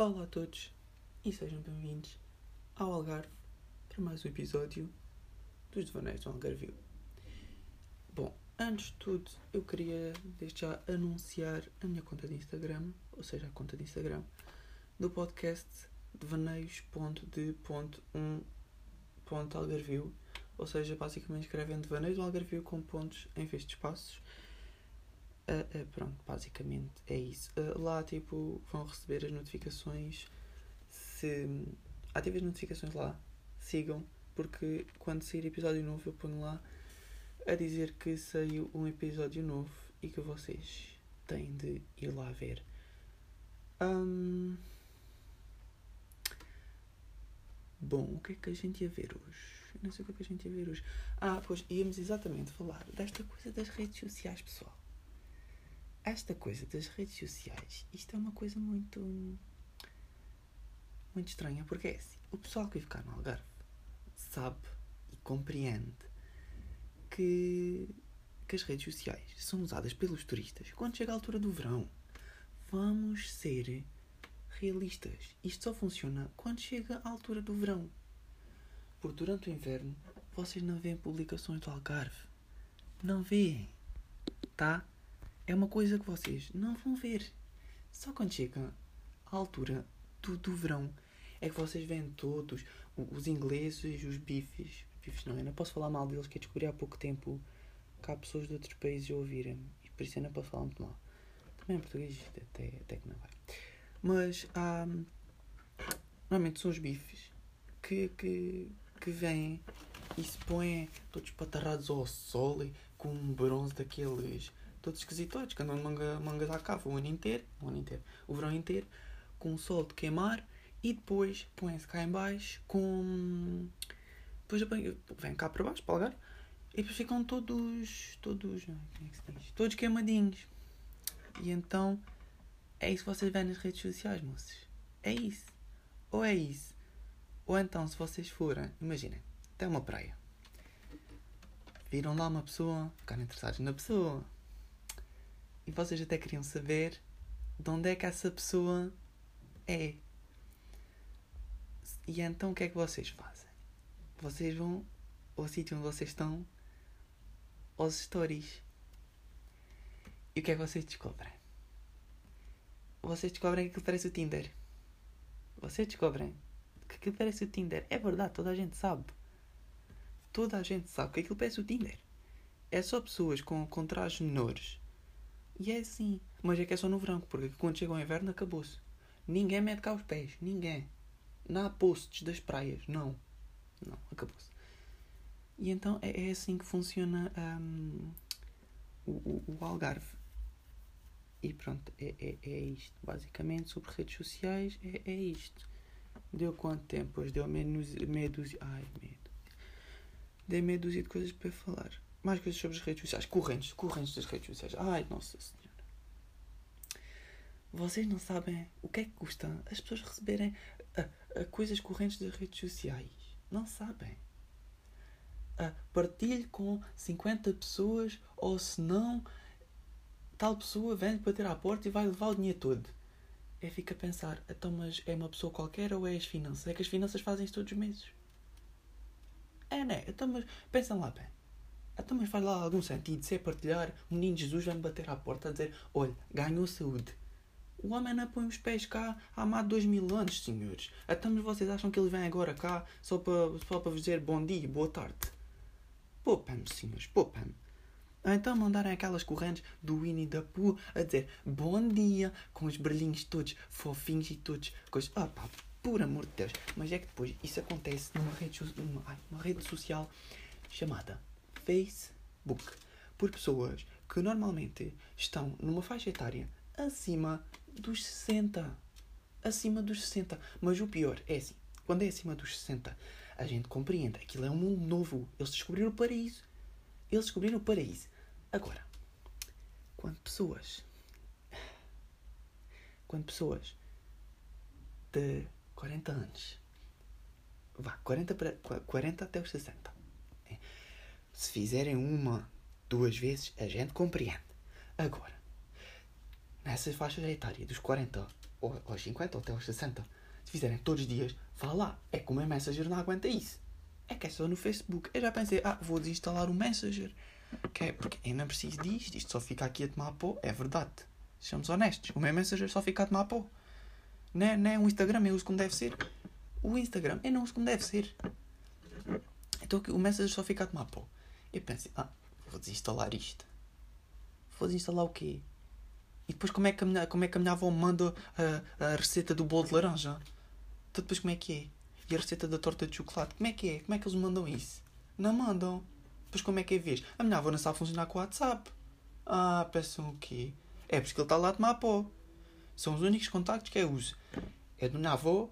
Olá a todos e sejam bem-vindos ao Algarve para mais um episódio dos Devaneios do Algarvio. Bom, antes de tudo, eu queria desde já anunciar a minha conta de Instagram, ou seja, a conta de Instagram do podcast devaneios.de.1.algarvio, ou seja, basicamente escrevem Devaneios do Algarvio com pontos em vez de espaços. Uh, uh, pronto, basicamente é isso. Uh, lá, tipo, vão receber as notificações. Se ativem as notificações lá, sigam, porque quando sair episódio novo eu ponho lá a dizer que saiu um episódio novo e que vocês têm de ir lá ver. Um... Bom, o que é que a gente ia ver hoje? Não sei o que é que a gente ia ver hoje. Ah, pois íamos exatamente falar desta coisa das redes sociais, pessoal esta coisa das redes sociais, isto é uma coisa muito. muito estranha, porque é assim: o pessoal que vive cá no Algarve sabe e compreende que, que as redes sociais são usadas pelos turistas quando chega a altura do verão. Vamos ser realistas. Isto só funciona quando chega a altura do verão. Porque durante o inverno vocês não veem publicações do Algarve. Não veem. Tá? É uma coisa que vocês não vão ver. Só quando chega à altura do, do verão é que vocês veem todos os ingleses, os bifes. Bifes não, eu não posso falar mal deles, que eu descobri há pouco tempo que há pessoas de outros países a ouvirem-me. E por isso eu não posso falar muito mal. Também em português até, até que não vai. Mas há. Normalmente são os bifes que, que, que vêm e se põem todos patarrados ao sol e com um bronze daqueles todos esquisitos, que andam de manga, mangas à cava o ano inteiro, o ano inteiro, o verão inteiro, com o sol de queimar e depois põem-se cá em baixo com. Depois vem cá para baixo, para algar, e depois ficam todos. todos. como é que se diz? Todos queimadinhos. E então é isso que vocês veem nas redes sociais, moços. É isso. Ou é isso. Ou então, se vocês forem, imaginem, até uma praia. Viram lá uma pessoa, ficaram interessados na pessoa e vocês até queriam saber de onde é que essa pessoa é. E então o que é que vocês fazem? Vocês vão ao sítio onde vocês estão, aos stories. E o que é que vocês descobrem? Vocês descobrem que aquilo parece o Tinder. Vocês descobrem que aquilo parece o Tinder. É verdade, toda a gente sabe. Toda a gente sabe que aquilo parece o Tinder. É só pessoas com, com trajes menores e é assim. Mas é que é só no verão, porque quando chega o inverno acabou-se. Ninguém mete cá os pés. Ninguém. Não há posts das praias. Não. Não, acabou-se. E então é, é assim que funciona um, o, o, o, Algarve. E pronto, é, é, é isto. Basicamente, sobre redes sociais, é, é isto. Deu quanto tempo? Hoje deu meia dúzia. Ai, medo. Dei meia dúzia de coisas para falar mais coisas sobre as redes sociais. Correntes, correntes das redes sociais. Ai, nossa senhora. Vocês não sabem o que é que custa as pessoas receberem a, a coisas correntes das redes sociais. Não sabem. A partilhe com 50 pessoas ou se não, tal pessoa vem bater à porta e vai levar o dinheiro todo. É fica a pensar, então mas é uma pessoa qualquer ou é as finanças? É que as finanças fazem isso todos os meses. É, né? Então mas pensam lá bem. Então, mas faz lá algum sentido se é partilhar, o menino Jesus vai-me bater à porta a dizer: Olha, ganhou saúde. O homem não põe os pés cá há mais de dois mil anos, senhores. Então, mas vocês acham que ele vem agora cá só para, só vos dizer bom dia, boa tarde? Poupem-me, senhores, poupem-me. Então mandarem aquelas correntes do Winnie da Pooh a dizer bom dia, com os brilhinhos todos fofinhos e todos coisas. Ah pá, por amor de Deus. Mas é que depois isso acontece numa rede, numa, ai, rede social chamada Facebook por pessoas que normalmente estão numa faixa etária acima dos 60. Acima dos 60. Mas o pior é assim: quando é acima dos 60, a gente compreende. Aquilo é um mundo novo. Eles descobriram o paraíso. Eles descobriram o paraíso. Agora, quando pessoas. Quando pessoas de 40 anos. Vá, 40, para, 40 até os 60 se fizerem uma, duas vezes, a gente compreende. Agora, nessa faixa etária, dos 40 ou aos 50 ou até aos 60, se fizerem todos os dias, vá lá. É que o meu Messenger não aguenta isso. É que é só no Facebook. Eu já pensei, ah, vou desinstalar o Messenger. Que é, porque eu não preciso disto, isto só fica aqui a tomar pó. É verdade. Sejamos honestos. O meu Messenger só fica a tomar pó. Não é, não é o Instagram, eu uso como deve ser. O Instagram eu não uso como deve ser. Então o Messenger só fica a tomar pó. Eu pensei, ah, vou desinstalar isto. Vou desinstalar o quê? E depois como é que a minha, como é que a minha avó manda a, a receita do bolo de laranja? Então depois como é que é? E a receita da torta de chocolate? Como é que é? Como é que eles mandam isso? Não mandam. Depois como é que é vez? A minha avó não sabe funcionar com o WhatsApp. Ah, pensam o quê? É porque ele está lá a tomar pó. São os únicos contactos que eu uso. É do minha avó,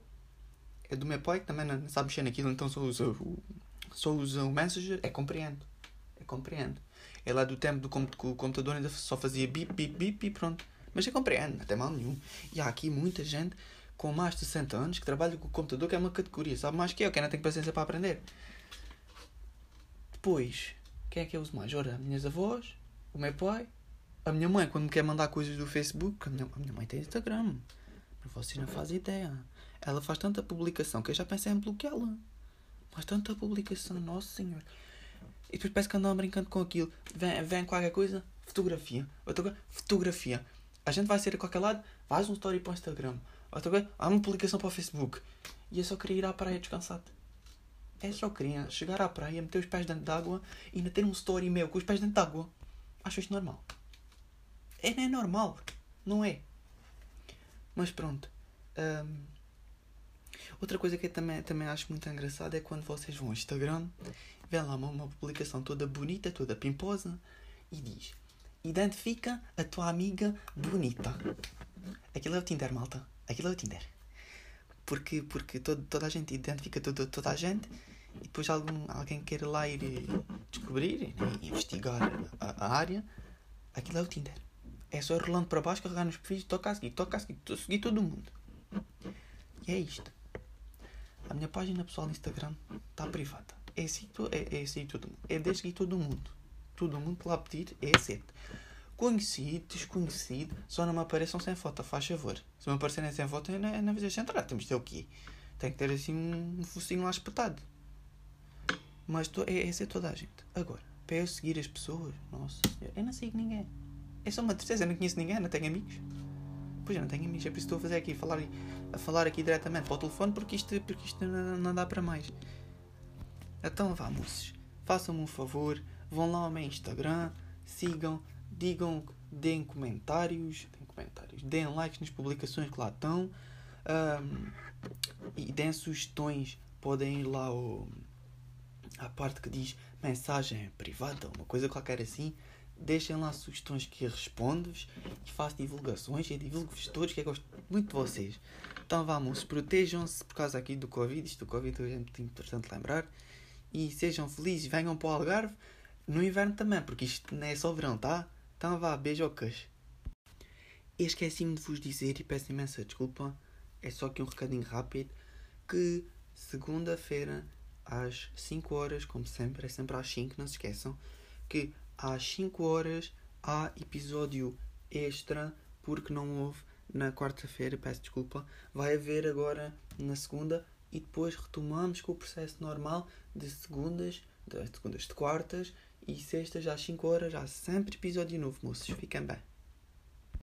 é do meu pai, que também não sabe mexer naquilo, então só usa o, só usa o Messenger. É compreendo. É compreendo. É lá do tempo do que o computador ainda só fazia bip, bip, bip e pronto. Mas eu compreendo, não tem mal nenhum. E há aqui muita gente com mais de 60 anos que trabalha com o computador, que é uma categoria, sabe mais que eu, que ainda tenho paciência para aprender. Depois, quem é que eu uso mais? Ora, minhas avós, o meu pai, a minha mãe, quando me quer mandar coisas do Facebook, a minha, a minha mãe tem Instagram. Mas você não faz ideia. Ela faz tanta publicação que eu já pensei em bloqueá-la. Faz tanta publicação, nossa senhora. E depois parece que andam brincando com aquilo. Vem, vem qualquer coisa, fotografia. Outra coisa, fotografia. A gente vai sair a qualquer lado, faz um story para o Instagram. Outra coisa, há uma publicação para o Facebook. E eu só queria ir à praia descansado. É só queria chegar à praia, meter os pés dentro d'água e ainda ter um story meu com os pés dentro d'água. Acho isto normal. É, não é normal. Não é. Mas pronto. Um, outra coisa que eu também, também acho muito engraçada é quando vocês vão ao Instagram, vê lá uma, uma publicação toda bonita, toda pimposa, e diz: Identifica a tua amiga bonita. Aquilo é o Tinder, malta. Aquilo é o Tinder. Porque, porque todo, toda a gente identifica toda, toda a gente e depois algum, alguém quer lá ir descobrir, né, investigar a, a área. Aquilo é o Tinder. É só rolando para baixo, carregar nos perfis, toca a seguir, toca a seguir, seguir todo mundo. E é isto. A minha página pessoal no Instagram está privada. É seguir, é, é seguir todo mundo. É desseguir todo mundo. Todo mundo que lá pedir é aceito. Conhecido, desconhecido, só não me apareçam sem foto, faz favor. Se me aparecerem sem foto, eu não, não vejo entrar. Temos de ter o quê? Tem que ter assim um focinho lá espetado. Mas tô, é, é toda a gente. Agora, para eu seguir as pessoas, nossa, eu não sigo ninguém. É só uma tristeza, eu não conheço ninguém, não tenho amigos. Pois eu não tenho amigos, é por isso que estou a fazer aqui, a falar, a falar aqui diretamente para o telefone, porque isto, porque isto não, não dá para mais. Então vá, moços, façam-me um favor, vão lá ao meu Instagram, sigam, digam, deem comentários, deem comentários, deem likes nas publicações que lá estão um, e deem sugestões. Podem ir lá ao, à parte que diz mensagem privada, uma coisa qualquer assim Deixem lá sugestões que respondo-vos e faço divulgações e divulgo-vos todos que eu gosto muito de vocês. Então vamos, protejam-se por causa aqui do Covid, isto do Covid é muito importante lembrar. E sejam felizes, venham para o Algarve no inverno também, porque isto não é só verão, tá? Então vá, beijocas. Esqueci-me de vos dizer e peço imensa desculpa, é só aqui um recadinho rápido, que segunda-feira às 5 horas, como sempre, é sempre às 5, não se esqueçam, que às 5 horas há episódio extra, porque não houve na quarta-feira, peço desculpa. Vai haver agora na segunda e depois retomamos com o processo normal de segundas, de segundas de quartas e sextas às 5 horas. Há sempre episódio novo, moços. Fiquem bem.